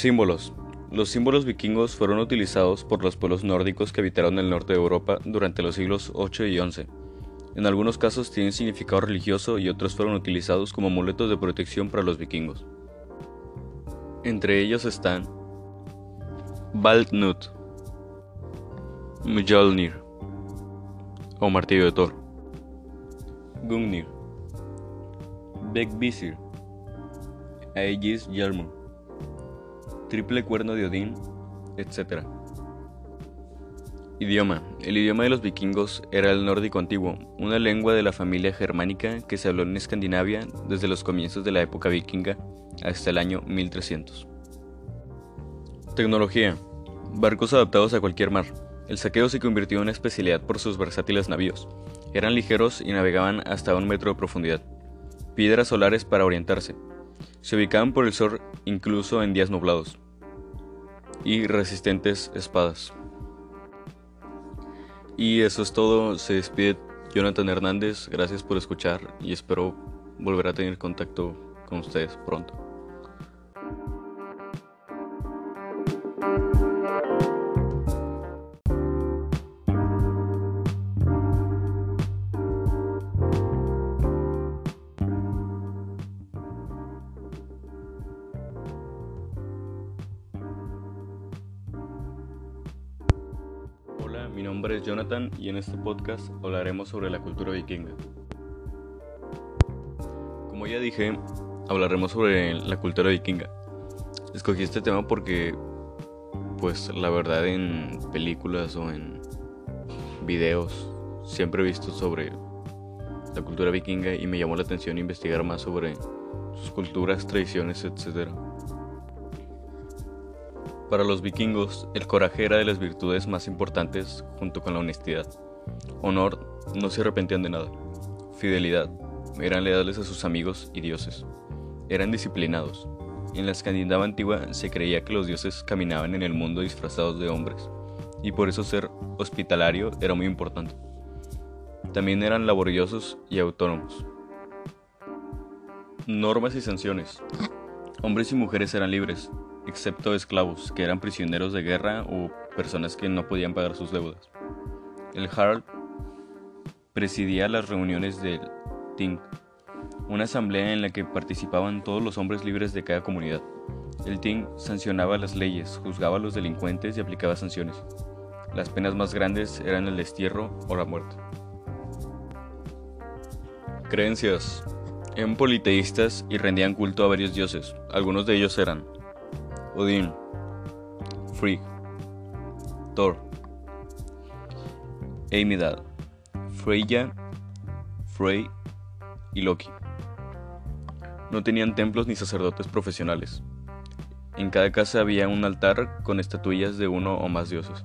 Símbolos. Los símbolos vikingos fueron utilizados por los pueblos nórdicos que habitaron el norte de Europa durante los siglos 8 y 11. En algunos casos tienen significado religioso y otros fueron utilizados como amuletos de protección para los vikingos. Entre ellos están Baldnut, Mjolnir o martillo de Thor, Gungnir, Beckvisir, Aegis Hjelmur, triple cuerno de Odín, etc. Idioma. El idioma de los vikingos era el nórdico antiguo, una lengua de la familia germánica que se habló en Escandinavia desde los comienzos de la época vikinga hasta el año 1300. Tecnología. Barcos adaptados a cualquier mar. El saqueo se convirtió en una especialidad por sus versátiles navíos. Eran ligeros y navegaban hasta un metro de profundidad. Piedras solares para orientarse. Se ubicaban por el sol incluso en días nublados. Y resistentes espadas. Y eso es todo. Se despide Jonathan Hernández. Gracias por escuchar y espero volver a tener contacto con ustedes pronto. Mi nombre es Jonathan y en este podcast hablaremos sobre la cultura vikinga. Como ya dije, hablaremos sobre la cultura vikinga. Escogí este tema porque, pues la verdad en películas o en videos siempre he visto sobre la cultura vikinga y me llamó la atención investigar más sobre sus culturas, tradiciones, etc. Para los vikingos, el coraje era de las virtudes más importantes junto con la honestidad. Honor, no se arrepentían de nada. Fidelidad, eran leales a sus amigos y dioses. Eran disciplinados. En la Escandinavia antigua se creía que los dioses caminaban en el mundo disfrazados de hombres, y por eso ser hospitalario era muy importante. También eran laboriosos y autónomos. Normas y sanciones. Hombres y mujeres eran libres, excepto esclavos, que eran prisioneros de guerra o personas que no podían pagar sus deudas. El Harald presidía las reuniones del Ting, una asamblea en la que participaban todos los hombres libres de cada comunidad. El Ting sancionaba las leyes, juzgaba a los delincuentes y aplicaba sanciones. Las penas más grandes eran el destierro o la muerte. Creencias. Eran politeístas y rendían culto a varios dioses. Algunos de ellos eran Odín, Frigg, Thor, Eimidad, Freya, Frey y Loki. No tenían templos ni sacerdotes profesionales. En cada casa había un altar con estatuillas de uno o más dioses.